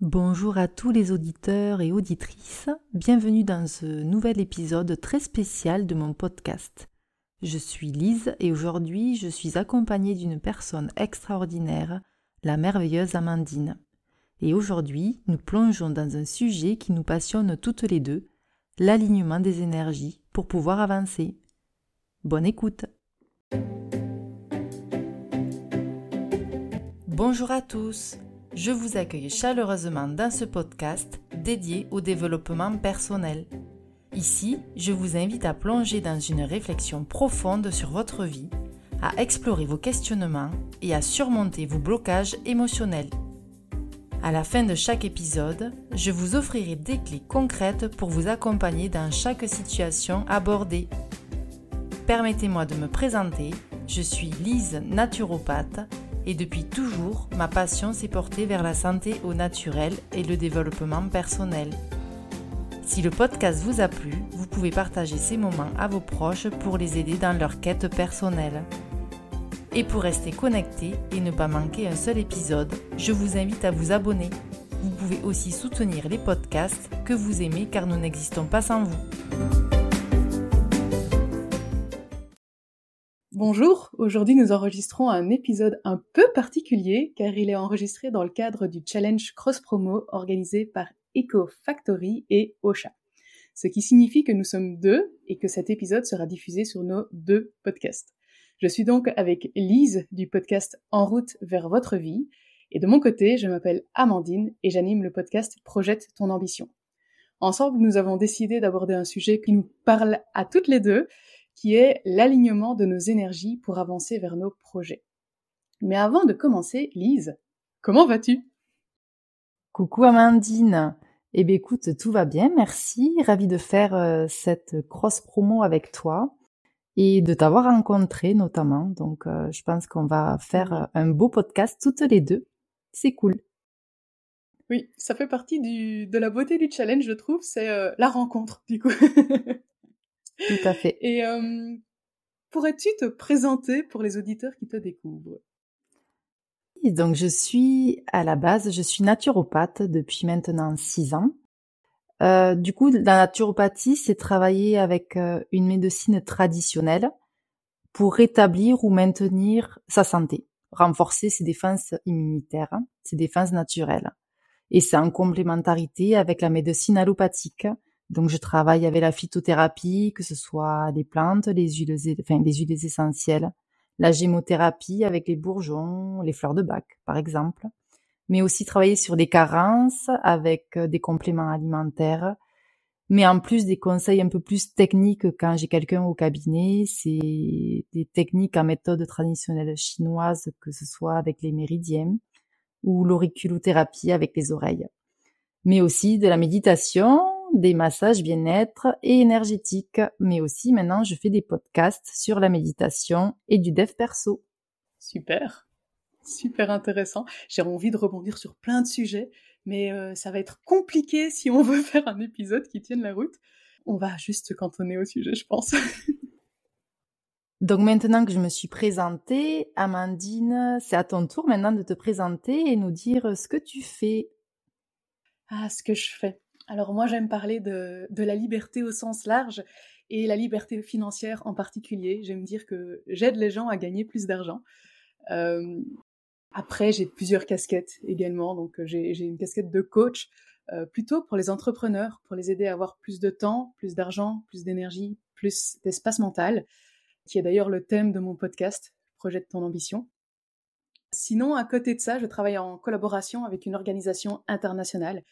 Bonjour à tous les auditeurs et auditrices, bienvenue dans ce nouvel épisode très spécial de mon podcast. Je suis Lise et aujourd'hui je suis accompagnée d'une personne extraordinaire, la merveilleuse Amandine. Et aujourd'hui nous plongeons dans un sujet qui nous passionne toutes les deux, l'alignement des énergies pour pouvoir avancer. Bonne écoute Bonjour à tous je vous accueille chaleureusement dans ce podcast dédié au développement personnel. Ici, je vous invite à plonger dans une réflexion profonde sur votre vie, à explorer vos questionnements et à surmonter vos blocages émotionnels. À la fin de chaque épisode, je vous offrirai des clés concrètes pour vous accompagner dans chaque situation abordée. Permettez-moi de me présenter, je suis Lise Naturopathe et depuis toujours, ma passion s'est portée vers la santé au naturel et le développement personnel. Si le podcast vous a plu, vous pouvez partager ces moments à vos proches pour les aider dans leur quête personnelle. Et pour rester connecté et ne pas manquer un seul épisode, je vous invite à vous abonner. Vous pouvez aussi soutenir les podcasts que vous aimez car nous n'existons pas sans vous. Bonjour, aujourd'hui nous enregistrons un épisode un peu particulier car il est enregistré dans le cadre du challenge Cross Promo organisé par Eco Factory et Ocha. Ce qui signifie que nous sommes deux et que cet épisode sera diffusé sur nos deux podcasts. Je suis donc avec Lise du podcast En route vers votre vie et de mon côté, je m'appelle Amandine et j'anime le podcast Projette ton ambition. Ensemble, nous avons décidé d'aborder un sujet qui nous parle à toutes les deux qui est l'alignement de nos énergies pour avancer vers nos projets. Mais avant de commencer, Lise, comment vas-tu? Coucou Amandine. Eh bien écoute, tout va bien, merci. Ravie de faire euh, cette cross promo avec toi et de t'avoir rencontré notamment. Donc euh, je pense qu'on va faire euh, un beau podcast toutes les deux. C'est cool. Oui, ça fait partie de la beauté du challenge, je trouve, c'est la rencontre, du coup. Tout à fait. Et euh, pourrais-tu te présenter pour les auditeurs qui te découvrent? Donc je suis à la base, je suis naturopathe depuis maintenant six ans. Euh, du coup, la naturopathie, c'est travailler avec euh, une médecine traditionnelle pour rétablir ou maintenir sa santé, renforcer ses défenses immunitaires, ses défenses naturelles. Et c'est en complémentarité avec la médecine allopathique donc, je travaille avec la phytothérapie, que ce soit les plantes, les huiles, enfin, les huiles essentielles, la gémothérapie avec les bourgeons, les fleurs de bac, par exemple, mais aussi travailler sur des carences avec euh, des compléments alimentaires. Mais en plus des conseils un peu plus techniques quand j'ai quelqu'un au cabinet, c'est des techniques en méthode traditionnelle chinoise, que ce soit avec les méridiens ou l'auriculothérapie avec les oreilles. Mais aussi de la méditation, des massages bien-être et énergétiques, mais aussi maintenant je fais des podcasts sur la méditation et du dev perso. Super, super intéressant. J'ai envie de rebondir sur plein de sujets, mais euh, ça va être compliqué si on veut faire un épisode qui tienne la route. On va juste se cantonner au sujet, je pense. Donc maintenant que je me suis présentée, Amandine, c'est à ton tour maintenant de te présenter et nous dire ce que tu fais. Ah, ce que je fais. Alors moi j'aime parler de, la liberté au sens large et la liberté financière en particulier. J'aime dire que j'aide les gens à gagner plus d'argent. Euh, après j'ai plusieurs casquettes également, donc j'ai une casquette de coach euh, plutôt pour les entrepreneurs, pour les aider à avoir plus de temps, plus d'argent, plus d'énergie, plus d'espace mental, qui est d'ailleurs le thème de mon podcast, Projette ton ambition. Sinon, à côté de ça, je travaille en collaboration avec une organisation internationale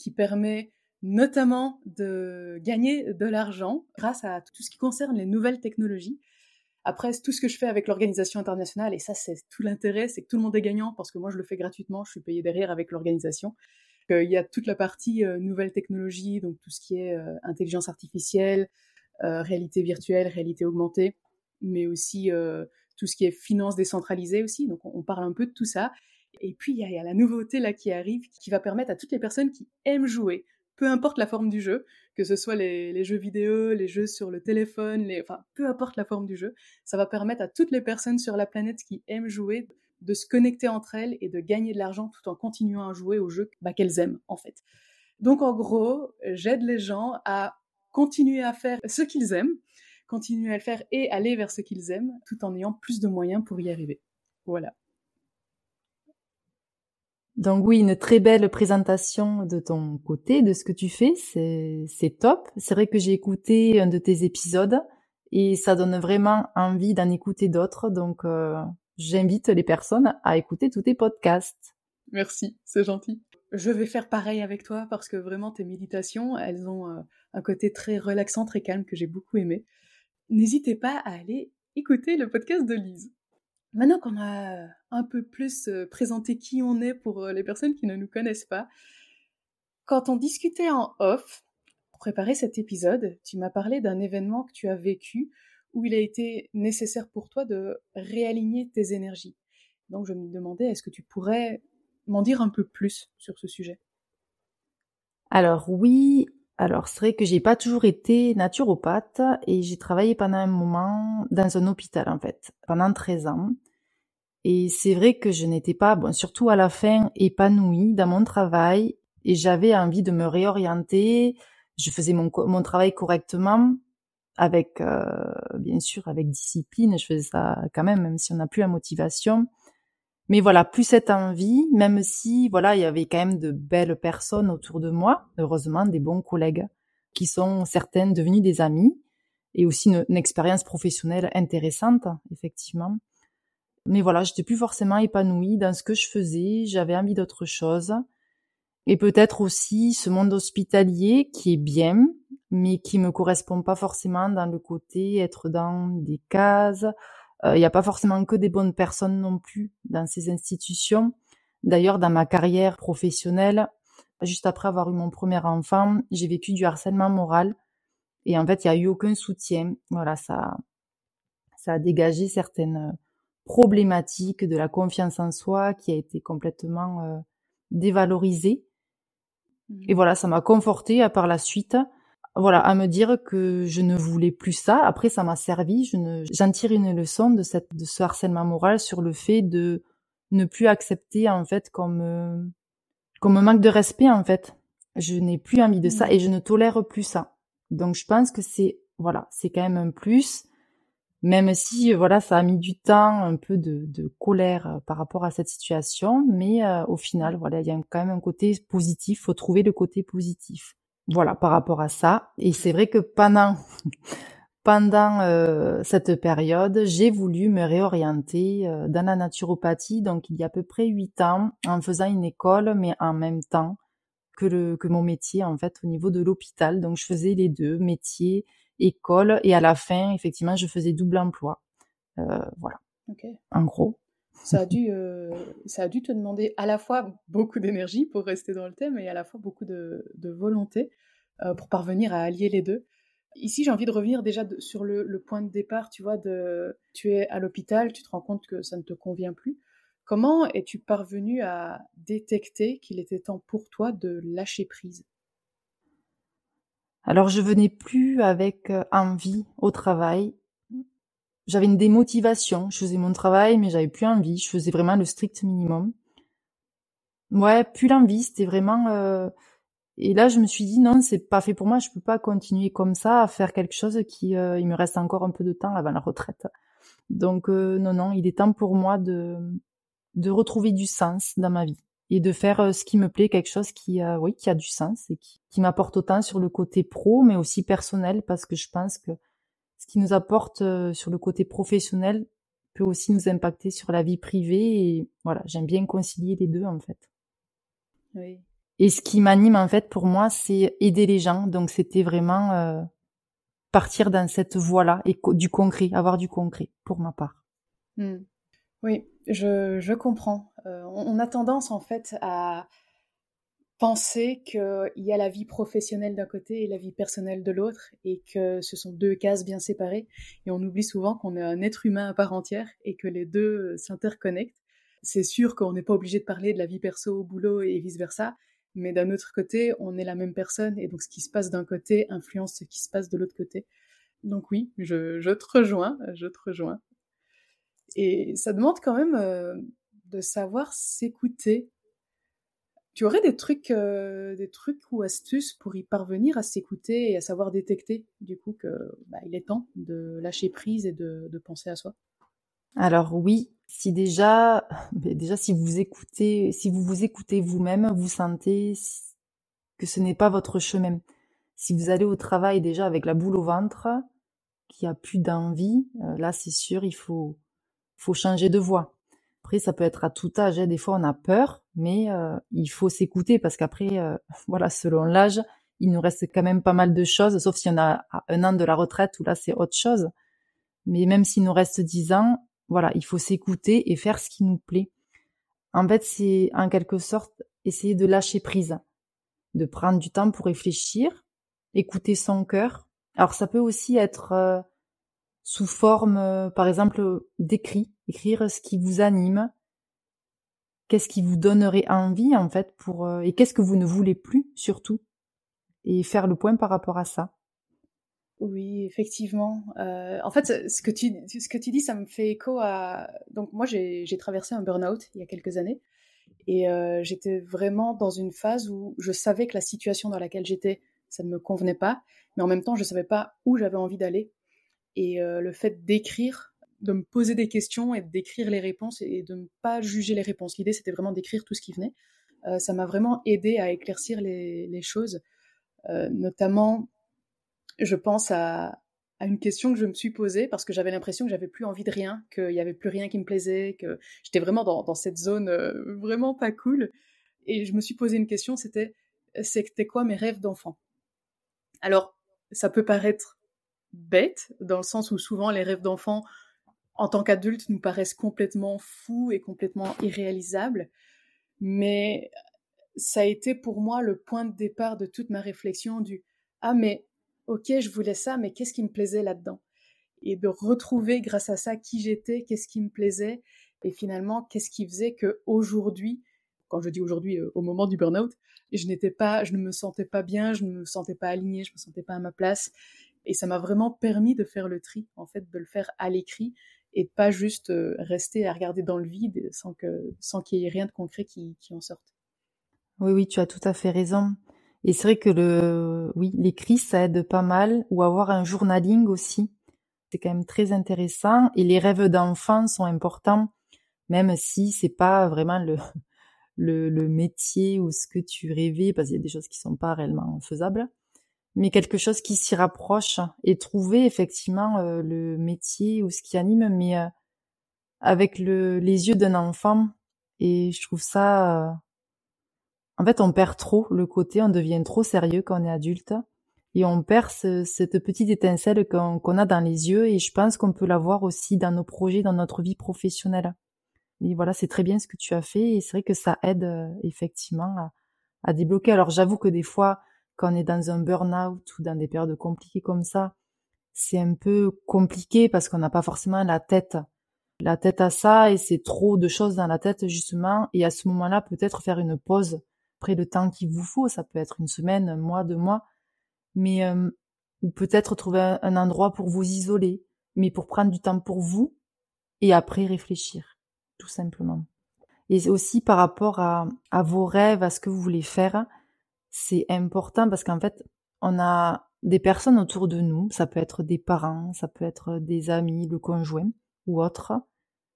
qui permet notamment de gagner de l'argent grâce à tout ce qui concerne les nouvelles technologies. Après, tout ce que je fais avec l'organisation internationale, et ça c'est tout l'intérêt, c'est que tout le monde est gagnant parce que moi je le fais gratuitement, je suis payé derrière avec l'organisation. Il y a toute la partie euh, nouvelles technologies, donc tout ce qui est euh, intelligence artificielle, euh, réalité virtuelle, réalité augmentée, mais aussi tout ce qui est finance décentralisée aussi. Donc on, parle un peu de tout ça. Et puis, il y, a la nouveauté là qui arrive, qui va permettre à toutes les personnes qui aiment jouer, peu importe la forme du jeu, que ce soit les, jeux vidéo, les jeux sur le téléphone, les, enfin, peu importe la forme du jeu, ça va permettre à toutes les personnes sur la planète qui aiment jouer de se connecter entre elles et de gagner de l'argent tout en continuant à jouer au jeu bah, qu'elles aiment en fait. Donc en gros, j'aide les gens à continuer à faire ce qu'ils aiment, continuer à le faire et aller vers ce qu'ils aiment tout en ayant plus de moyens pour y arriver. Voilà. Donc oui, une très belle présentation de ton côté, de ce que tu fais, c'est top. C'est vrai que j'ai écouté un de tes épisodes et ça donne vraiment envie d'en écouter d'autres. Donc euh, j'invite les personnes à écouter tous tes podcasts. Merci, c'est gentil. Je vais faire pareil avec toi parce que vraiment tes méditations, elles ont euh, un côté très relaxant, très calme que j'ai beaucoup aimé. N'hésitez pas à aller écouter le podcast de Lise. Maintenant qu'on a un peu plus euh, présenté qui on est pour euh, les personnes qui ne nous connaissent pas, quand on discutait en off, pour préparer cet épisode, tu m'as parlé d'un événement que tu as vécu où il a été nécessaire pour toi de réaligner tes énergies. Donc je me demandais, est-ce que tu pourrais m'en dire un peu plus sur ce sujet? Alors oui, alors c'est vrai que j'ai pas toujours été naturopathe et j'ai travaillé pendant un moment dans un hôpital en fait, pendant 13 ans. Et c'est vrai que je n'étais pas, bon, surtout à la fin, épanouie dans mon travail et j'avais envie de me réorienter. Je faisais mon, mon travail correctement, avec euh, bien sûr avec discipline, je faisais ça quand même, même si on n'a plus la motivation. Mais voilà, plus cette envie, même si voilà, il y avait quand même de belles personnes autour de moi, heureusement des bons collègues qui sont certaines devenues des amis et aussi une, expérience professionnelle intéressante, effectivement. Mais voilà, j'étais plus forcément épanouie dans ce que je faisais, j'avais envie d'autre chose. Et peut-être aussi ce monde hospitalier qui est bien, mais qui me correspond pas forcément dans le côté être dans des cases. Il n'y a pas forcément que des bonnes personnes non plus dans ces institutions. D'ailleurs, dans ma carrière professionnelle, juste après avoir eu mon premier enfant, j'ai vécu du harcèlement moral. Et en fait, il n'y a eu aucun soutien. Voilà, ça, ça a dégagé certaines problématiques de la confiance en soi qui a été complètement euh, dévalorisée. Et mmh. voilà, ça m'a conforté par la suite voilà, à me dire que je ne voulais plus ça. Après, ça m'a servi. Je ne, j'en tire une leçon de cette, de ce harcèlement moral sur le fait de ne plus accepter, en fait, comme, comme un manque de respect, en fait. Je n'ai plus envie de ça mmh. et je ne tolère plus ça. Donc, je pense que c'est, voilà, c'est quand même un plus. Même si, voilà, ça a mis du temps, un peu de, de colère euh, par rapport à cette situation. Mais, euh, au final, voilà, il y a quand même un côté positif. Faut trouver le côté positif voilà, par rapport à ça. Et c'est vrai que pendant pendant euh, cette période, j'ai voulu me réorienter euh, dans la naturopathie. Donc, il y a à peu près huit ans, en faisant une école, mais en même temps que le que mon métier en fait au niveau de l'hôpital. Donc, je faisais les deux, métier, école, et à la fin, effectivement, je faisais double emploi. Euh, voilà. En gros. Ça a, dû, ça a dû te demander à la fois beaucoup d'énergie pour rester dans le thème et à la fois beaucoup de, volonté. Euh, pour parvenir à allier les deux. Ici, j'ai envie de revenir déjà sur le, point de départ, tu vois, tu es à l'hôpital, tu te rends compte que ça ne te convient plus. Comment es-tu parvenu à détecter qu'il était temps pour toi de lâcher prise? Alors, je venais plus avec euh, envie au travail. J'avais une démotivation. Je faisais mon travail, mais j'avais plus envie. Je faisais vraiment le strict minimum. Ouais, plus l'envie. C'était vraiment. Euh, et là, je me suis dit non, c'est pas fait pour moi. Je peux pas continuer comme ça à faire quelque chose qui, euh, il me reste encore un peu de temps avant la retraite. Donc euh, non, non, il est temps pour moi de de retrouver du sens dans ma vie et de faire euh, ce qui me plaît, quelque chose qui, oui, qui a du sens et qui m'apporte autant sur le côté pro, mais aussi personnel, parce que je pense que ce qui nous apporte sur le côté professionnel peut aussi nous impacter sur la vie privée. Et voilà, j'aime bien concilier les deux en fait. Oui. Et ce qui m'anime en fait pour moi, c'est aider les gens. Donc c'était vraiment euh, partir dans cette voie-là et du concret, avoir du concret pour ma part. Hmm. Oui, je, je comprends. Euh, on, a tendance en fait à penser qu'il y a la vie professionnelle d'un côté et la vie personnelle de l'autre et que ce sont deux cases bien séparées. Et on oublie souvent qu'on est un être humain à part entière et que les deux s'interconnectent. C'est sûr qu'on n'est pas obligé de parler de la vie perso au boulot et vice-versa, mais d'un autre côté, on est la même personne, et donc ce qui se passe d'un côté influence ce qui se passe de l'autre côté. Donc oui, je, te rejoins, je te rejoins. Et ça demande quand même euh, de savoir s'écouter. Tu aurais des trucs, euh, des trucs ou astuces pour y parvenir à s'écouter et à savoir détecter, du coup, que bah, il est temps de lâcher prise et de, de penser à soi? Alors oui, si déjà, déjà si vous écoutez, si vous vous écoutez vous-même, vous sentez que ce n'est pas votre chemin. Si vous allez au travail déjà avec la boule au ventre, qui a plus d'envie, euh, là c'est sûr, il faut, faut changer de voie. Après, ça peut être à tout âge. Hein. Des fois, on a peur, mais euh, il faut s'écouter parce qu'après, euh, voilà, selon l'âge, il nous reste quand même pas mal de choses, sauf si on a un an de la retraite où là, c'est autre chose. Mais même s'il nous reste dix ans, voilà, il faut s'écouter et faire ce qui nous plaît. En fait, c'est en quelque sorte essayer de lâcher prise, de prendre du temps pour réfléchir, écouter son cœur. Alors ça peut aussi être euh, sous forme, euh, par exemple, d'écrit, écrire ce qui vous anime, qu'est-ce qui vous donnerait envie en fait pour euh, et qu'est-ce que vous ne voulez plus surtout, et faire le point par rapport à ça? Oui, effectivement. Euh, en fait, ce que, tu, ce que tu dis, ça me fait écho à... Donc moi, j'ai traversé un burn-out il y a quelques années. Et j'étais vraiment dans une phase où je savais que la situation dans laquelle j'étais, ça ne me convenait pas. Mais en même temps, je savais pas où j'avais envie d'aller. Et euh, le fait d'écrire, de me poser des questions et d'écrire les réponses et de ne pas juger les réponses. L'idée, c'était vraiment d'écrire tout ce qui venait. Euh, ça m'a vraiment aidé à éclaircir les, choses. Euh, notamment, je pense à, une question que je me suis posée parce que j'avais l'impression que j'avais plus envie de rien, qu'il n'y avait plus rien qui me plaisait, que j'étais vraiment dans, cette zone vraiment pas cool. Et je me suis posé une question, c'était c'était quoi mes rêves d'enfant? Alors, ça peut paraître bête, dans le sens où souvent les rêves d'enfants, en tant qu'adultes, nous paraissent complètement fous et complètement irréalisables. Mais ça a été pour moi le point de départ de toute ma réflexion du Ah, mais ok, je voulais ça, mais qu'est-ce qui me plaisait là-dedans? Et de retrouver grâce à ça qui j'étais, qu'est-ce qui me plaisait, et finalement, qu'est-ce qui faisait que aujourd'hui, quand je dis aujourd'hui, euh, au moment du burn-out, je n'étais pas, je ne me sentais pas bien, je ne me sentais pas alignée, je me sentais pas à ma place. Et ça m'a vraiment permis de faire le tri, en fait, de le faire à l'écrit et pas juste euh, rester à regarder dans le vide sans que sans qu'il y ait rien de concret qui, qui en sorte. Oui, oui, tu as tout à fait raison. Et c'est vrai que le, oui, l'écrit, ça aide pas mal, ou avoir un journaling aussi. C'est quand même très intéressant. Et les rêves d'enfant sont importants, même si c'est pas vraiment le, le, le métier ou ce que tu rêvais, parce qu'il y a des choses qui sont pas réellement faisables mais quelque chose qui s'y rapproche et trouver effectivement euh, le métier ou ce qui anime, mais euh, avec le, les yeux d'un enfant. Et je trouve ça, euh, en fait, on perd trop le côté, on devient trop sérieux quand on est adulte et on perd cette petite étincelle qu'on a dans les yeux. Et je pense qu'on peut l'avoir aussi dans nos projets, dans notre vie professionnelle. Et voilà, c'est très bien ce que tu as fait et c'est vrai que ça aide effectivement à, à débloquer. Alors j'avoue que des fois, quand on est dans un burn-out ou dans des périodes compliquées comme ça, c'est un peu compliqué parce qu'on n'a pas forcément la tête, la tête à ça et c'est trop de choses dans la tête justement. Et à ce moment-là, peut-être faire une pause après le temps qu'il vous faut. Ça peut être une semaine, un mois, deux mois, mais euh, peut-être trouver un, endroit pour vous isoler, mais pour prendre du temps pour vous et après réfléchir, tout simplement. Et aussi par rapport à vos rêves, à ce que vous voulez faire, c'est important parce qu'en fait, on a des personnes autour de nous, ça peut être des parents, ça peut être des amis, le conjoint ou autres,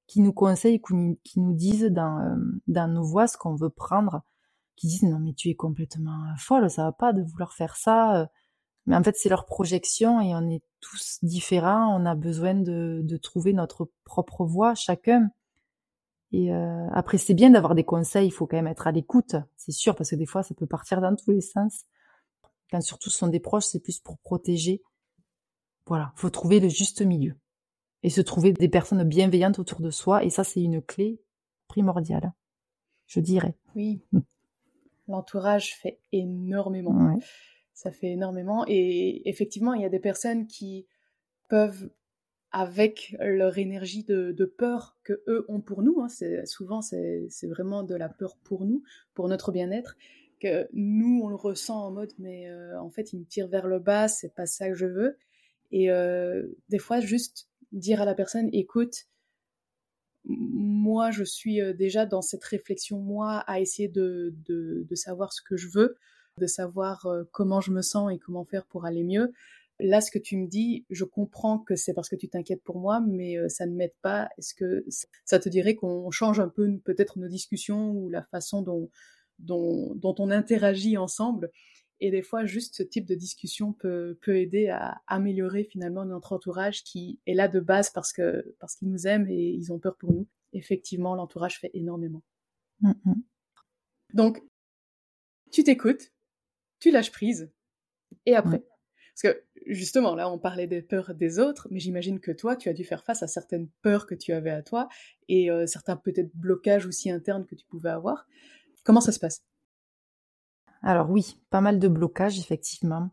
qui nous conseillent, qui nous disent dans, euh, dans nos voix ce qu'on veut prendre, qui disent non mais tu es complètement folle, ça va pas de vouloir faire ça. Mais en fait, c'est leur projection et on est tous différents, on a besoin de, de trouver notre propre voie chacun. Et euh, après, c'est bien d'avoir des conseils, il faut quand même être à l'écoute, c'est sûr, parce que des fois, ça peut partir dans tous les sens. Quand surtout ce sont des proches, c'est plus pour protéger. Voilà, faut trouver le juste milieu. Et se trouver des personnes bienveillantes autour de soi, et ça, c'est une clé primordiale, je dirais. Oui, l'entourage fait énormément. Ça fait énormément. Et effectivement, il y a des personnes qui peuvent avec leur énergie de, peur que eux ont pour nous. Hein. C'est, souvent, c'est, vraiment de la peur pour nous, pour notre bien-être, que nous, on le ressent en mode, mais euh, en fait, il me tire vers le bas, c'est pas ça que je veux. Et euh, des fois, juste dire à la personne, écoute, moi, je suis déjà dans cette réflexion, moi, à essayer de savoir ce que je veux, de savoir comment je me sens et comment faire pour aller mieux. Là, ce que tu me dis, je comprends que c'est parce que tu t'inquiètes pour moi, mais ça ne m'aide pas. Est-ce que ça te dirait qu'on change un peu peut-être nos discussions ou la façon dont, dont, dont on interagit ensemble? Et des fois, juste ce type de discussion peut, peut aider à améliorer finalement notre entourage qui est là de base parce que parce qu'ils nous aiment et ils ont peur pour nous. Effectivement, l'entourage fait énormément. Mm-hmm. Donc, tu t'écoutes, tu lâches prise, et après. Parce que justement, là, on parlait des peurs des autres, mais j'imagine que toi, tu as dû faire face à certaines peurs que tu avais à toi et euh, certains peut-être blocages aussi internes que tu pouvais avoir. Comment ça se passe? Alors oui, pas mal de blocages effectivement.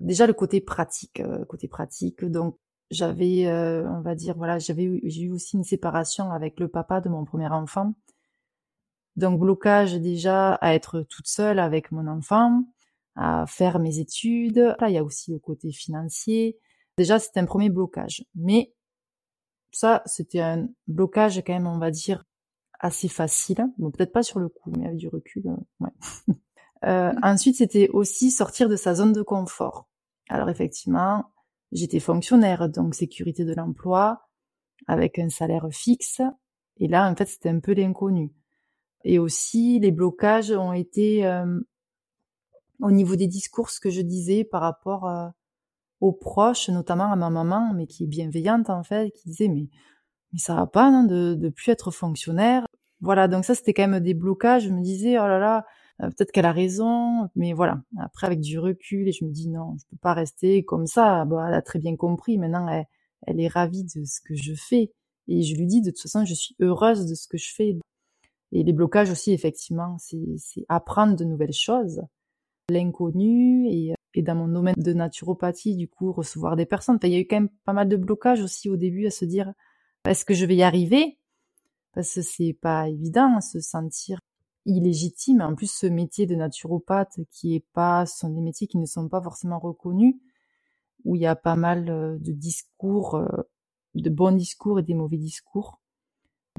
Déjà le côté pratique, euh, côté pratique. Donc j'avais, euh, on va dire, voilà, j'avais, j'ai eu aussi une séparation avec le papa de mon premier enfant. Donc blocage déjà à être toute seule avec mon enfant, à faire mes études. Là, il y a aussi le côté financier. Déjà, c'était un premier blocage. Mais ça, c'était un blocage quand même, on va dire, assez facile. Bon, peut-être pas sur le coup, mais avec du recul, euh, ouais. Euh, ensuite, c'était aussi sortir de sa zone de confort. Alors effectivement, j'étais fonctionnaire, donc sécurité de l'emploi, avec un salaire fixe. Et là, en fait, c'était un peu l'inconnu. Et aussi, les blocages ont été euh, au niveau des discours, que je disais par rapport euh, aux proches, notamment à ma maman, mais qui est bienveillante en fait, qui disait mais mais ça va pas non, de de plus être fonctionnaire. Voilà, donc ça c'était quand même des blocages. Je me disais oh là là, euh, peut-être qu'elle a raison, mais voilà. Après, avec du recul, et je me dis non, je peux pas rester comme ça. Bon, elle a très bien compris. Maintenant, elle, elle est ravie de ce que je fais. Et je lui dis, de toute façon, je suis heureuse de ce que je fais. Et les blocages aussi, effectivement, c'est apprendre de nouvelles choses, l'inconnu, et, et dans mon domaine de naturopathie, du coup, recevoir des personnes. il y a eu quand même pas mal de blocages aussi au début à se dire, est-ce que je vais y arriver? Parce que c'est pas évident, se sentir illégitime. En plus, ce métier de naturopathe qui est pas, ce sont des métiers qui ne sont pas forcément reconnus, où il y a pas mal euh, de discours, euh, de bons discours et des mauvais discours.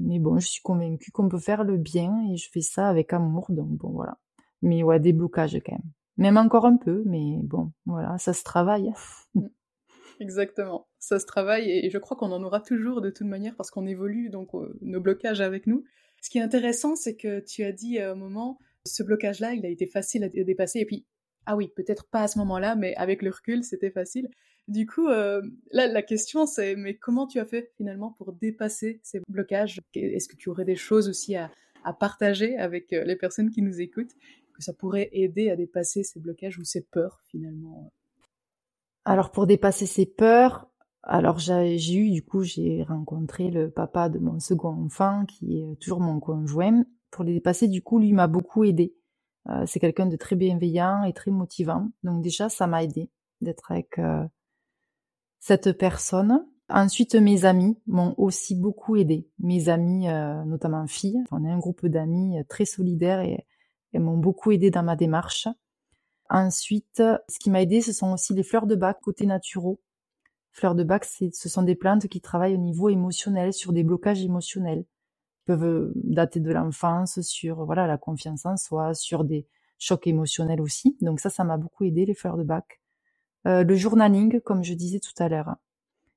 Mais bon, je suis convaincue qu'on peut faire le bien et je fais ça avec amour, donc bon, voilà. Mais ouais, des blocages quand même. Même encore un peu, mais bon, voilà, ça se travaille. Exactement, ça se travaille et je crois qu'on en aura toujours de toute manière parce qu'on évolue, donc euh, nos blocages avec nous. Ce qui est intéressant, c'est que tu as dit à un moment, ce blocage-là, il a été facile à dépasser. Et puis, ah oui, peut-être pas à ce moment-là, mais avec le recul, c'était facile. Du coup, euh, là, la question, c'est, mais comment tu as fait finalement pour dépasser ces blocages? Est-ce que tu aurais des choses aussi à, partager avec euh, les personnes qui nous écoutent, que ça pourrait aider à dépasser ces blocages ou ces peurs finalement Alors, pour dépasser ces peurs, alors j'ai eu du coup j'ai rencontré le papa de mon second enfant qui est toujours mon conjoint pour les dépasser du coup lui m'a beaucoup aidé. Euh, c'est quelqu'un de très bienveillant et très motivant donc déjà ça m'a aidé d'être avec euh, cette personne. Ensuite mes amis m'ont aussi beaucoup aidé. Mes amis euh, notamment filles, on est un groupe d'amis très solidaires et, elles m'ont beaucoup aidé dans ma démarche. Ensuite, ce qui m'a aidé, ce sont aussi les fleurs de bac côté naturaux Fleurs de bac, ce sont des plantes qui travaillent au niveau émotionnel, sur des blocages émotionnels. Ils peuvent euh, dater de l'enfance, sur voilà la confiance en soi, sur des chocs émotionnels aussi. Donc ça, ça m'a beaucoup aidé, les fleurs de bac. Euh, le journaling, comme je disais tout à l'heure.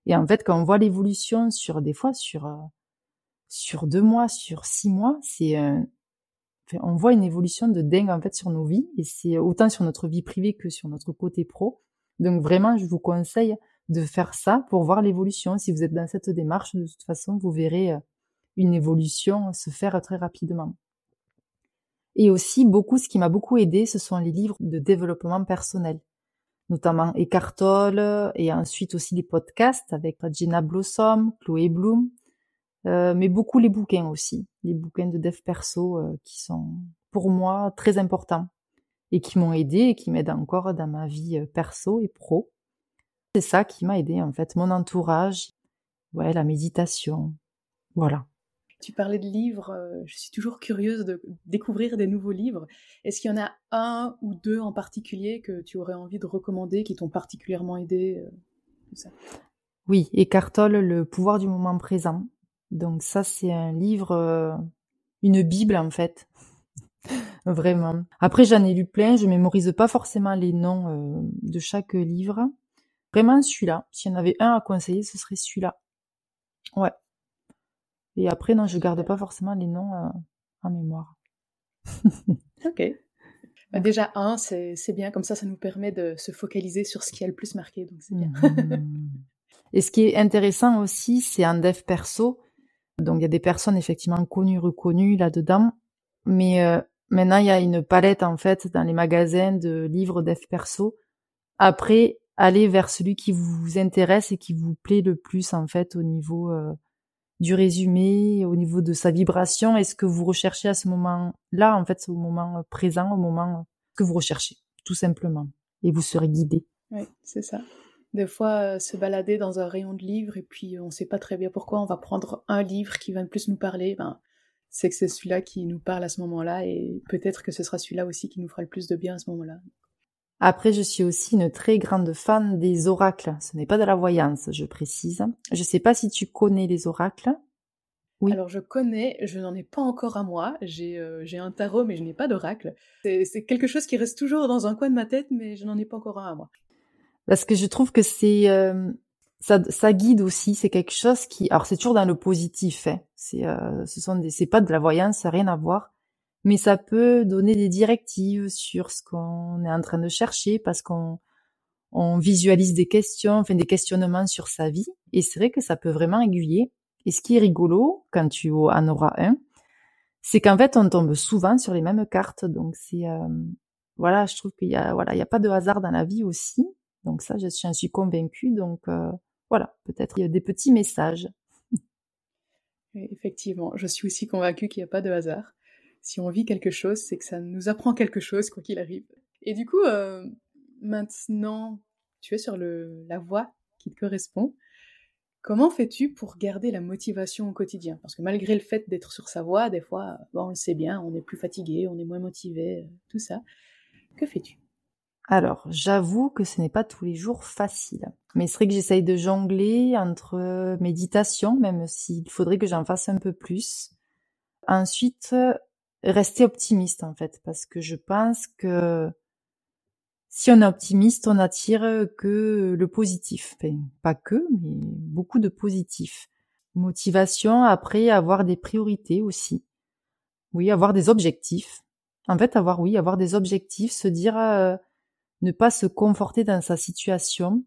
Et en fait, quand on voit l'évolution sur des fois sur euh, sur deux mois, sur six mois, c'est on voit une évolution de dingue en fait sur nos vies et c'est autant sur notre vie privée que sur notre côté pro. Donc vraiment, je vous conseille de faire ça pour voir l'évolution. Si vous êtes dans cette démarche, de toute façon, vous verrez euh, une évolution se faire très rapidement. Et aussi, beaucoup, ce qui m'a beaucoup aidé, ce sont les livres de développement personnel, notamment Eckhart et ensuite aussi les podcasts avec Gina Blossom, Chloé Bloom, euh, mais beaucoup les bouquins aussi, les bouquins de dev perso euh, qui sont pour moi très importants et qui m'ont aidé et qui m'aident encore dans ma vie perso et pro. C'est ça qui m'a aidé en fait, mon entourage, ouais, la méditation, voilà. Tu parlais de livres, euh, je suis toujours curieuse de découvrir des nouveaux livres. Est-ce qu'il y en a un ou deux en particulier que tu aurais envie de recommander, qui t'ont particulièrement aidé euh, ça? Oui, Eckhart Tolle, Le pouvoir du moment présent. Donc ça, c'est un livre, euh, une bible en fait. Vraiment. Après, j'en ai lu plein. Je mémorise pas forcément les noms euh, de chaque livre. Vraiment celui-là. S'il y en avait un à conseiller, ce serait celui-là. Ouais. Et après, non, je garde pas forcément les noms euh, en mémoire. ok. Bah, déjà, un, c'est bien. Comme ça, ça nous permet de se focaliser sur ce qui a le plus marqué. Donc, c'est bien. Mhm. Et ce qui est intéressant aussi, c'est un dev perso. Donc, il y a des personnes effectivement connues, reconnues là-dedans. Mais euh, maintenant, il y a une palette, en fait, dans les magasins de livres dev perso. Après, allez vers celui qui vous intéresse et qui vous plaît le plus, en fait, au niveau euh, du résumé, au niveau de sa vibration et ce que vous recherchez à ce moment-là, en fait, au moment présent, au moment que vous recherchez, tout simplement. Et vous serez guidé. Oui, c'est ça. Des fois, euh, se balader dans un rayon de livres et puis on ne sait pas très bien pourquoi, on va prendre un livre qui va le plus nous parler. Ben, c'est que c'est celui-là qui nous parle à ce moment-là et peut-être que ce sera celui-là aussi qui nous fera le plus de bien à ce moment-là. Après, je suis aussi une très grande fan des oracles. Ce n'est pas de la voyance, je précise. Je ne sais pas si tu connais les oracles. Oui. Alors je connais, je n'en ai pas encore à moi. J'ai euh, un tarot, mais je n'ai pas d'oracle. C'est quelque chose qui reste toujours dans un coin de ma tête, mais je n'en ai pas encore un à moi. Parce que je trouve que c'est euh, ça, ça, guide aussi. C'est quelque chose qui, alors c'est toujours dans le positif. Hein. C'est euh, ce sont des, c'est pas de la voyance, ça n'a rien à voir mais ça peut donner des directives sur ce qu'on est en train de chercher parce qu'on on visualise des questions, enfin des questionnements sur sa vie, et c'est vrai que ça peut vraiment aiguiller. Et ce qui est rigolo, quand tu en auras un, c'est qu'en fait on tombe souvent sur les mêmes cartes, donc c'est euh, voilà, je trouve qu'il y a voilà, il y a pas de hasard dans la vie aussi, donc ça, je suis, suis convaincue, donc euh, voilà, peut-être il y a des petits messages. effectivement, je suis aussi convaincue qu'il n'y a pas de hasard si on vit quelque chose, c'est que ça nous apprend quelque chose, quoi qu'il arrive. Et du coup, euh, maintenant, tu es sur le, la voie qui te correspond. Comment fais-tu pour garder la motivation au quotidien? Parce que malgré le fait d'être sur sa voie, des fois, bon, on le sait bien, on est plus fatigué, on est moins motivé, euh, tout ça. Que fais-tu? Alors, j'avoue que ce n'est pas tous les jours facile. Mais c'est vrai que j'essaye de jongler entre méditation, même s'il faudrait que j'en fasse un peu plus. Ensuite, rester optimiste en fait, parce que je pense que si on est optimiste, on attire que le positif. pas que, mais beaucoup de positif. Motivation, après, avoir des priorités aussi. Oui, avoir des objectifs. En fait, avoir, oui, avoir des objectifs, se dire, euh, ne pas se conforter dans sa situation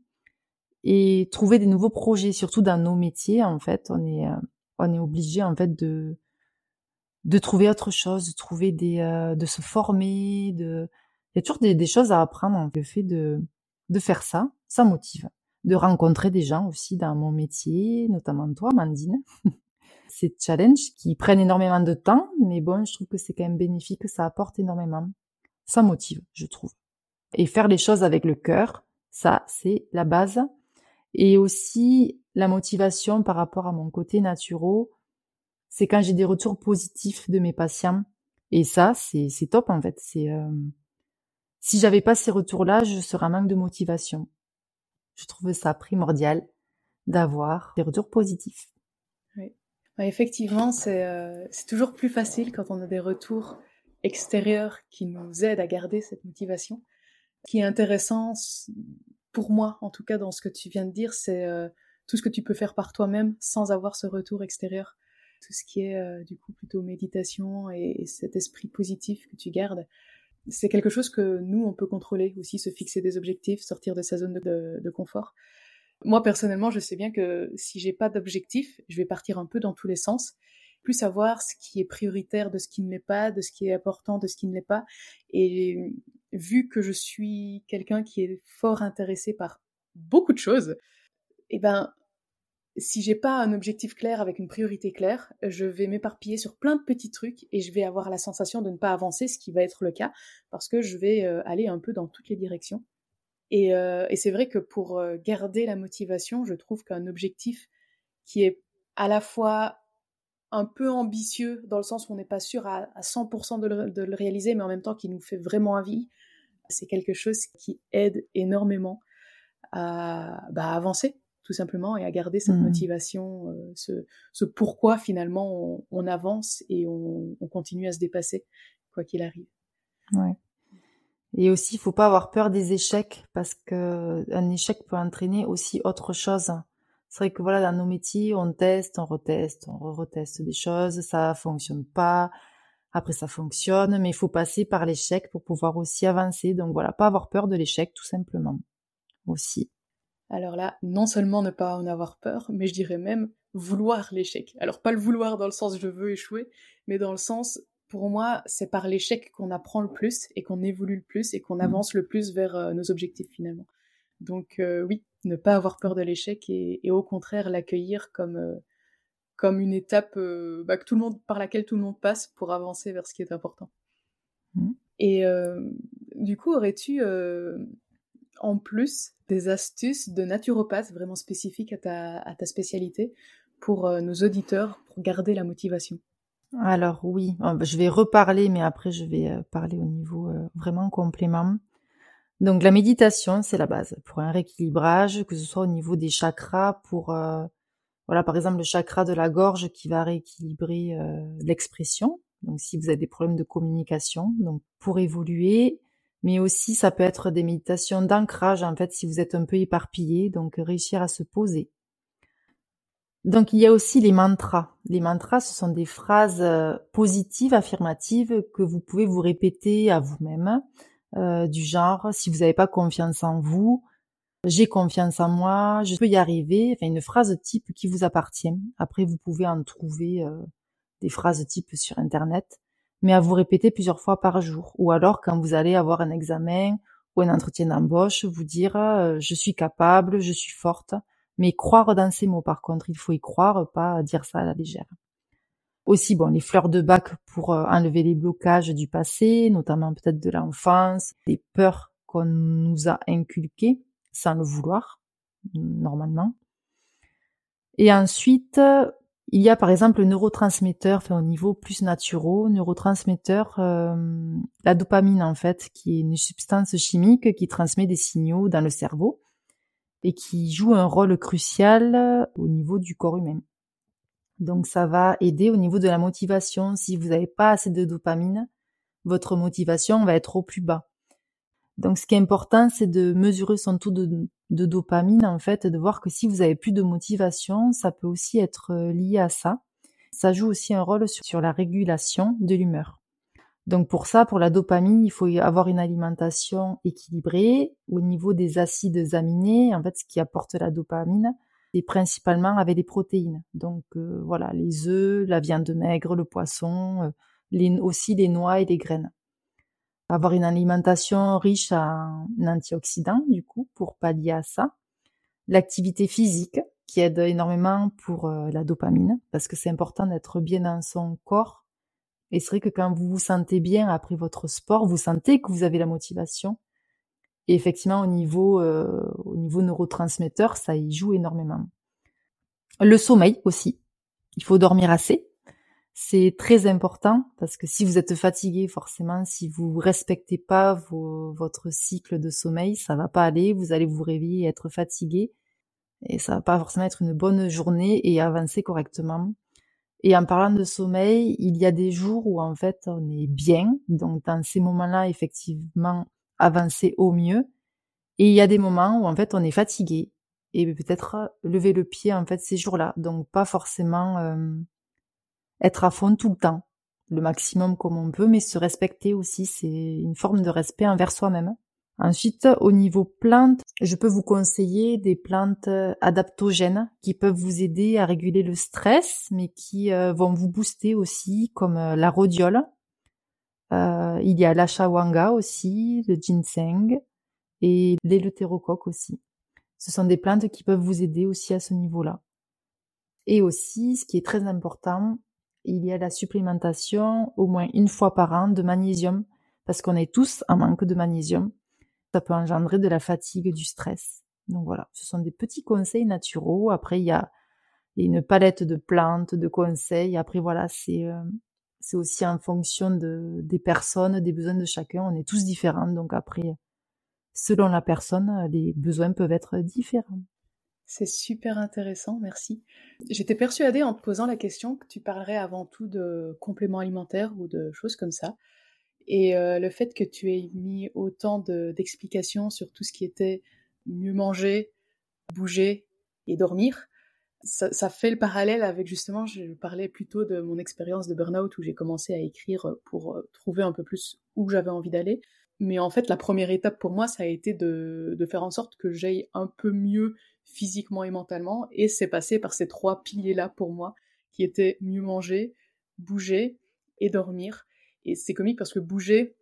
et trouver des nouveaux projets, surtout dans nos métiers, en fait, on est, euh, on est obligé, en fait, de, de trouver autre chose, de trouver des, euh, de se former, de, il y a toujours des, choses à apprendre. Le fait de, de faire ça, ça motive. De rencontrer des gens aussi dans mon métier, notamment toi, Mandine. c'est challenge qui prennent énormément de temps, mais bon, je trouve que c'est quand même bénéfique, ça apporte énormément. Ça motive, je trouve. Et faire les choses avec le cœur, ça, c'est la base. Et aussi la motivation par rapport à mon côté naturel, c'est quand j'ai des retours positifs de mes patients. Et ça, c'est, top en fait. C'est euh... si j'avais pas ces retours-là, je serais en manque de motivation. Je trouve ça primordial d'avoir des retours positifs. Oui. effectivement, c'est, euh, c'est toujours plus facile quand on a des retours extérieurs qui nous aident à garder cette motivation. Qui est intéressant pour moi, en tout cas dans ce que tu viens de dire, c'est euh, tout ce que tu peux faire par toi-même sans avoir ce retour extérieur tout ce qui est euh, du coup plutôt méditation et, cet esprit positif que tu gardes, c'est quelque chose que nous, on peut contrôler aussi, se fixer des objectifs, sortir de sa zone de, confort. Moi, personnellement, je sais bien que si j'ai pas d'objectif, je vais partir un peu dans tous les sens, plus savoir ce qui est prioritaire de ce qui ne l'est pas, de ce qui est important de ce qui ne l'est pas. Et vu que je suis quelqu'un qui est fort intéressé par beaucoup de choses, eh ben, si j'ai pas un objectif clair avec une priorité claire, je vais m'éparpiller sur plein de petits trucs et je vais avoir la sensation de ne pas avancer, ce qui va être le cas parce que je vais euh, aller un peu dans toutes les directions. Et, euh, c'est vrai que pour euh, garder la motivation, je trouve qu'un objectif qui est à la fois un peu ambitieux dans le sens où on n'est pas sûr à, 100% de le, de le, réaliser, mais en même temps qui nous fait vraiment envie, c'est quelque chose qui aide énormément à bah, avancer tout simplement, et à garder cette mmh. motivation, euh, ce, ce, pourquoi finalement on, avance et on, on, continue à se dépasser, quoi qu'il arrive. Ouais. Et aussi, il faut pas avoir peur des échecs parce que un échec peut entraîner aussi autre chose. C'est vrai que voilà, dans nos métiers, on teste, on reteste, on reteste des choses, ça fonctionne pas, après ça fonctionne, mais il faut passer par l'échec pour pouvoir aussi avancer. Donc voilà, pas avoir peur de l'échec tout simplement. Aussi. Alors là, non seulement ne pas en avoir peur, mais je dirais même vouloir l'échec. Alors pas le vouloir dans le sens je veux échouer, mais dans le sens, pour moi, c'est par l'échec qu'on apprend le plus et qu'on évolue le plus et qu'on mmh. avance le plus vers euh, nos objectifs finalement. Donc euh, oui, ne pas avoir peur de l'échec et, au contraire l'accueillir comme, euh, comme une étape bah, que tout le monde, par laquelle tout le monde passe pour avancer vers ce qui est important. Mmh. Et du coup, aurais-tu en plus des astuces de naturopathe vraiment spécifiques à ta, à ta spécialité pour euh, nos auditeurs pour garder la motivation? Alors oui, je vais reparler, mais après je vais euh, parler au niveau euh, vraiment complément. Donc la méditation, c'est la base pour un rééquilibrage, que ce soit au niveau des chakras, pour voilà par exemple le chakra de la gorge qui va rééquilibrer l'expression. Donc si vous avez des problèmes de communication, donc pour évoluer, mais aussi ça peut être des méditations d'ancrage en fait si vous êtes un peu éparpillé, donc réussir à se poser. Donc il y a aussi les mantras. Les mantras, ce sont des phrases euh, positives, affirmatives que vous pouvez vous répéter à vous-même, euh, du genre si vous n'avez pas confiance en vous, j'ai confiance en moi, je peux y arriver. Enfin une phrase type qui vous appartient. Après vous pouvez en trouver euh, des phrases type sur internet mais à vous répéter plusieurs fois par jour. Ou alors quand vous allez avoir un examen ou un entretien d'embauche, vous dire euh, je suis capable, je suis forte, mais croire dans ces mots par contre, il faut y croire, pas dire ça à la légère. Aussi, bon, les fleurs de bac pour euh, enlever les blocages du passé, notamment peut-être de l'enfance, des peurs qu'on nous a inculquées sans le vouloir, normalement. Et ensuite, il y a par exemple le neurotransmetteur, enfin au niveau plus naturel, neurotransmetteur, euh, la dopamine en fait, qui est une substance chimique qui transmet des signaux dans le cerveau et qui joue un rôle crucial au niveau du corps humain. Donc ça va aider au niveau de la motivation. Si vous n'avez pas assez de dopamine, votre motivation va être au plus bas. Donc ce qui est important, c'est de mesurer son taux de, dopamine, en fait, de voir que si vous avez plus de motivation, ça peut aussi être euh, lié à ça. Ça joue aussi un rôle sur, la régulation de l'humeur. Donc pour ça, pour la dopamine, il faut avoir une alimentation équilibrée au niveau des acides aminés. En fait, ce qui apporte la dopamine, c'est principalement avec des protéines. Donc euh, voilà, les œufs, la viande maigre, le poisson, euh, les, aussi les noix et les graines avoir une alimentation riche en antioxydants, du coup, pour pallier à ça. L'activité physique, qui aide énormément pour euh, la dopamine, parce que c'est important d'être bien dans son corps. Et c'est vrai que quand vous vous sentez bien après votre sport, vous sentez que vous avez la motivation. Et effectivement, au niveau, euh, au niveau neurotransmetteur, ça y joue énormément. Le sommeil aussi. Il faut dormir assez. C'est très important parce que si vous êtes fatigué, forcément, si vous respectez pas votre cycle de sommeil, ça va pas aller. Vous allez vous réveiller et être fatigué et ça va pas forcément être une bonne journée et avancer correctement. Et en parlant de sommeil, il y a des jours où en fait on est bien, donc dans ces moments-là, effectivement, avancer au mieux. Et il y a des moments où en fait on est fatigué et peut-être lever le pied en fait ces jours-là. Donc pas forcément euh, être à fond tout le temps, le maximum comme on peut, mais se respecter aussi, c'est une forme de respect envers soi-même. Ensuite, au niveau plantes, je peux vous conseiller des plantes adaptogènes qui peuvent vous aider à réguler le stress, mais qui euh, vont vous booster aussi, comme euh, la rhodiole. Euh, il y a l'ashawanga aussi, le ginseng et l'éleutérocoque aussi. Ce sont des plantes qui peuvent vous aider aussi à ce niveau-là. Et aussi, ce qui est très important, il y a la supplémentation au moins une fois par an de magnésium, parce qu'on est tous en manque de magnésium. Ça peut engendrer de la fatigue, du stress. Donc voilà, ce sont des petits conseils naturels. Après, il y a une palette de plantes, de conseils. Après, voilà, c'est euh, c'est aussi en fonction de, des personnes, des besoins de chacun. On est tous différents. Donc après, selon la personne, les besoins peuvent être différents. C'est super intéressant, merci. J'étais persuadée en te posant la question que tu parlerais avant tout de compléments alimentaires ou de choses comme ça. Et euh, le fait que tu aies mis autant d'explications sur tout ce qui était mieux manger, bouger et dormir, ça, fait le parallèle avec justement, je parlais plutôt de mon expérience de burn-out où j'ai commencé à écrire pour euh, trouver un peu plus où j'avais envie d'aller. Mais en fait, la première étape pour moi, ça a été de, de faire en sorte que j'aille un peu mieux physiquement et mentalement. Et c'est passé par ces trois piliers-là pour moi, qui étaient mieux manger, bouger et dormir. Et c'est comique parce que bouger,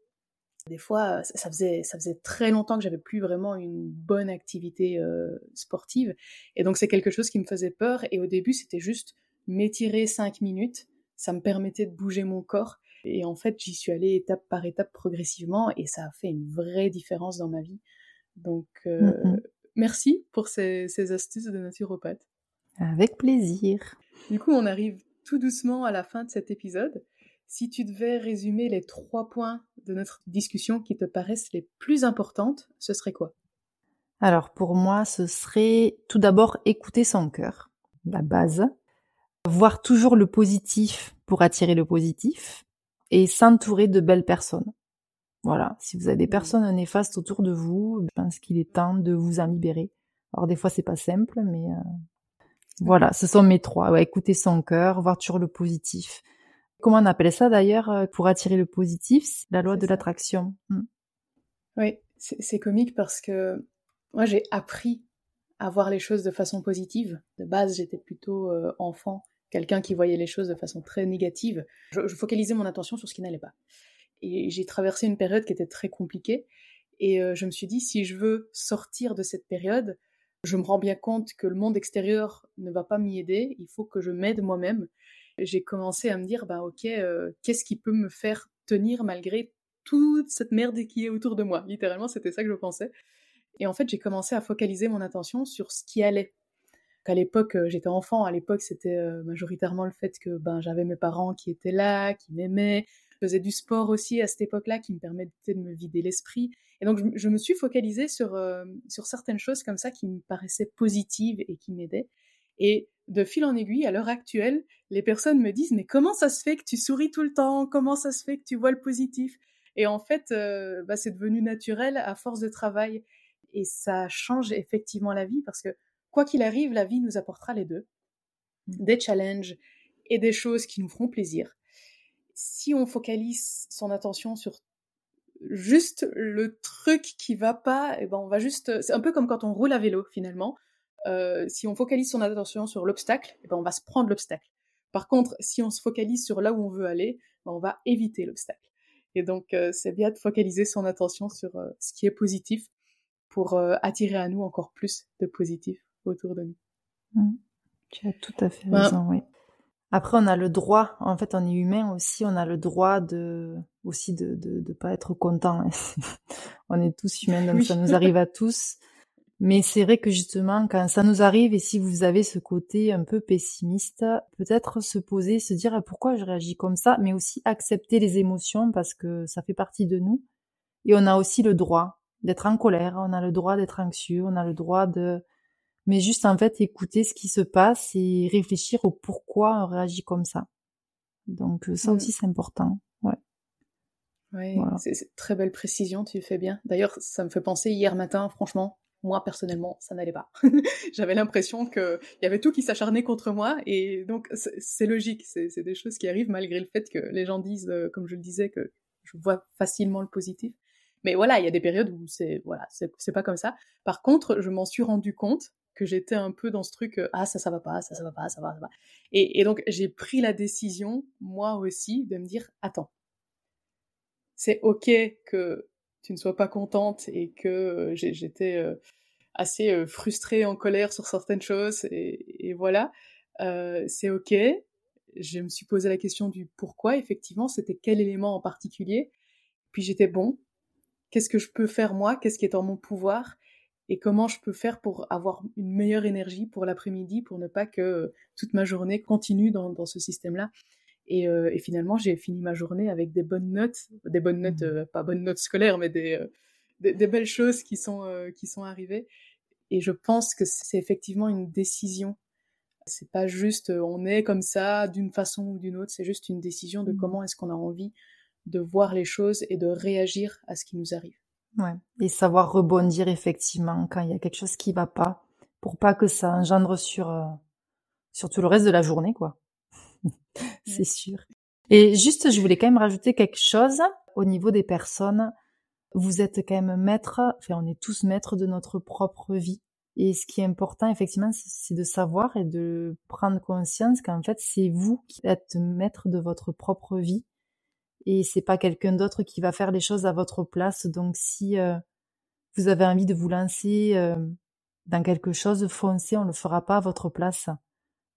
des fois, ça faisait, ça faisait très longtemps que j'avais plus vraiment une bonne activité euh, sportive. Et donc, c'est quelque chose qui me faisait peur. Et au début, c'était juste m'étirer cinq minutes. Ça me permettait de bouger mon corps. Et en fait, j'y suis allée étape par étape progressivement. Et ça a fait une vraie différence dans ma vie. Donc, euh, merci pour ces, ces astuces de naturopathe. Avec plaisir. Du coup, on arrive tout doucement à la fin de cet épisode. Si tu devais résumer les trois points de notre discussion qui te paraissent les plus importantes, ce serait quoi? Alors pour moi, ce serait tout d'abord écouter son cœur, la base, voir toujours le positif pour attirer le positif et s'entourer de belles personnes. Voilà, si vous avez des mmh. personnes néfastes autour de vous, je pense qu'il est temps de vous en libérer. Alors des fois c'est pas simple, mais euh, voilà, ce sont mes trois. écouter son cœur, voir toujours le positif, Comment on appelle ça d'ailleurs euh, pour attirer le positif La loi de l'attraction. Hmm. Oui, c'est comique parce que moi j'ai appris à voir les choses de façon positive. De base, j'étais plutôt euh, enfant, quelqu'un qui voyait les choses de façon très négative. Je, focalisais mon attention sur ce qui n'allait pas. Et j'ai traversé une période qui était très compliquée. Et euh, je me suis dit, si je veux sortir de cette période, je me rends bien compte que le monde extérieur ne va pas m'y aider. Il faut que je m'aide moi-même j'ai commencé à me dire, bah ok, euh, qu'est-ce qui peut me faire tenir malgré toute cette merde qui est autour de moi? Littéralement, c'était ça que je pensais. Et en fait, j'ai commencé à focaliser mon attention sur ce qui allait. À l'époque, euh, j'étais enfant, à l'époque, c'était euh, majoritairement le fait que ben, j'avais mes parents qui étaient là, qui m'aimaient. Je faisais du sport aussi à cette époque-là qui me permettait de me vider l'esprit. Et donc, je, me suis focalisée sur, sur certaines choses comme ça qui me paraissaient positives et qui m'aidaient. Et de fil en aiguille, à l'heure actuelle, les personnes me disent mais comment ça se fait que tu souris tout le temps? Comment ça se fait que tu vois le positif? Et en fait, euh, bah, c'est devenu naturel à force de travail. Et ça change effectivement la vie parce que quoi qu'il arrive, la vie nous apportera les deux. Des challenges et des choses qui nous feront plaisir. Si on focalise son attention sur juste le truc qui va pas, et eh ben on va juste. C'est un peu comme quand on roule à vélo finalement. Euh, si on focalise son attention sur l'obstacle, eh ben on va se prendre l'obstacle. Par contre, si on se focalise sur là où on veut aller, ben on va éviter l'obstacle. Et donc, euh, c'est bien de focaliser son attention sur euh, ce qui est positif pour attirer à nous encore plus de positif autour de nous. Mmh. Tu as tout à fait ben, raison, oui. Après, on a le droit, en fait, on est humain aussi, on a le droit de aussi de de, de pas être content. on est tous humains, donc ça nous arrive à tous. Mais c'est vrai que justement, quand ça nous arrive et si vous avez ce côté un peu pessimiste, peut-être se poser, se dire ah, pourquoi je réagis comme ça, mais aussi accepter les émotions parce que ça fait partie de nous. Et on a aussi le droit d'être en colère, on a le droit d'être anxieux, on a le droit de... Mais juste en fait écouter ce qui se passe et réfléchir au pourquoi on réagit comme ça. Donc euh, ça mmh. aussi c'est important. Ouais. Oui, c'est très belle précision, tu fais bien. D'ailleurs, ça me fait penser hier matin, franchement, moi personnellement, ça n'allait pas. J'avais l'impression qu'il y avait tout qui s'acharnait contre moi, et donc c'est logique, c'est des choses qui arrivent malgré le fait que les gens disent, euh, comme je le disais, que je vois facilement le positif. Mais voilà, il y a des périodes où c'est voilà, c'est pas comme ça. Par contre, je m'en suis rendu compte que j'étais un peu dans ce truc euh, ah ça ça va pas, ça ça va pas, ça va ça va. Et, et donc j'ai pris la décision moi aussi de me dire attends, c'est ok que tu ne sois pas contente et que euh, j'étais euh, assez euh, frustrée, en colère sur certaines choses et, voilà, c'est ok. Je me suis posé la question du pourquoi, effectivement, c'était quel élément en particulier. Puis j'étais bon, qu'est-ce que je peux faire moi, qu'est-ce qui est en mon pouvoir? Et comment je peux faire pour avoir une meilleure énergie pour l'après-midi, pour ne pas que toute ma journée continue dans ce système-là? Euh, et, finalement, j'ai fini ma journée avec des bonnes notes, des bonnes notes, mmh. euh, pas bonnes notes scolaires, mais des, euh, des, belles choses qui sont, qui sont arrivées. Et je pense que c'est effectivement une décision. C'est pas juste on est comme ça d'une façon ou d'une autre, c'est juste une décision de mmh. comment est-ce qu'on a envie de voir les choses et de réagir à ce qui nous arrive. Ouais. Et savoir rebondir effectivement quand il y a quelque chose qui va pas, pour pas que ça engendre sur, sur tout le reste de la journée, quoi. c'est sûr. Et juste, je voulais quand même rajouter quelque chose au niveau des personnes. Vous êtes quand même maître, enfin, on est tous maîtres de notre propre vie. Et ce qui est important, effectivement, c'est de savoir et de prendre conscience qu'en fait, c'est vous qui êtes maître de votre propre vie et c'est pas quelqu'un d'autre qui va faire les choses à votre place. Donc si euh, vous avez envie de vous lancer euh, dans quelque chose, foncez, on le fera pas à votre place.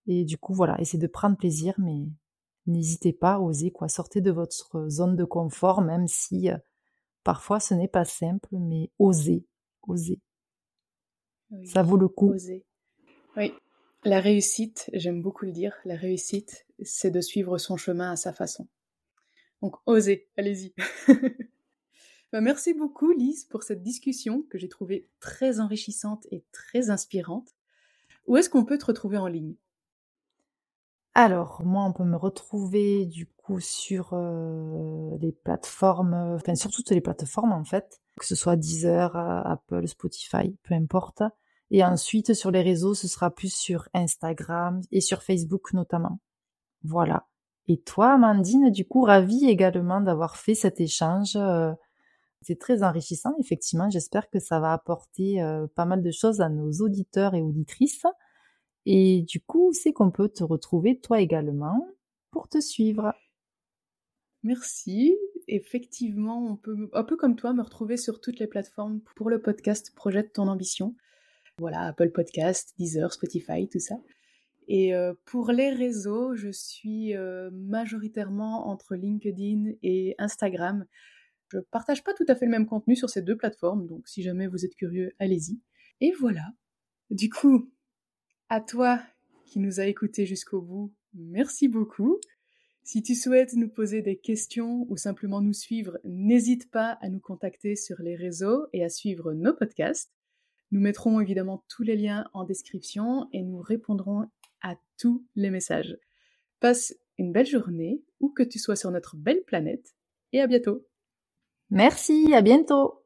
Et du coup, voilà, essayez de prendre plaisir, mais n'hésitez pas à oser, quoi. Sortez de votre zone de confort, même si euh, parfois ce n'est pas simple, mais osez, osez. Ça vaut le coup. Osez. Oui. La réussite, j'aime beaucoup le dire, la réussite, c'est de suivre son chemin à sa façon. Donc osez, allez-y. Bah, merci beaucoup Lise pour cette discussion que j'ai trouvée très enrichissante et très inspirante. Où est-ce qu'on peut te retrouver en ligne? Alors, moi, on peut me retrouver du coup sur euh, les plateformes, enfin sur toutes les plateformes en fait, que ce soit Deezer, Apple, Spotify, peu importe. Et ensuite, sur les réseaux, ce sera plus sur Instagram et sur Facebook notamment. Voilà. Et toi, Amandine, du coup, ravie également d'avoir fait cet échange. Euh, c'est très enrichissant, effectivement. J'espère que ça va apporter euh, pas mal de choses à nos auditeurs et auditrices. Et du coup, c'est qu'on peut te retrouver, toi également, pour te suivre. Merci. Effectivement, on peut, un peu comme toi, me retrouver sur toutes les plateformes pour le podcast Projette ton ambition. Voilà, Apple Podcast, Deezer, Spotify, tout ça. Et euh, pour les réseaux, je suis euh, majoritairement entre LinkedIn et Instagram. Je partage pas tout à fait le même contenu sur ces deux plateformes, donc si jamais vous êtes curieux, allez-y. Et voilà. Du coup, à toi qui nous a écoutés jusqu'au bout, merci beaucoup. Si tu souhaites nous poser des questions ou simplement nous suivre, n'hésite pas à nous contacter sur les réseaux et à suivre nos podcasts. Nous mettrons évidemment tous les liens en description et nous répondrons à tous les messages. Passe une belle journée, où que tu sois sur notre belle planète, et à bientôt. Merci, à bientôt.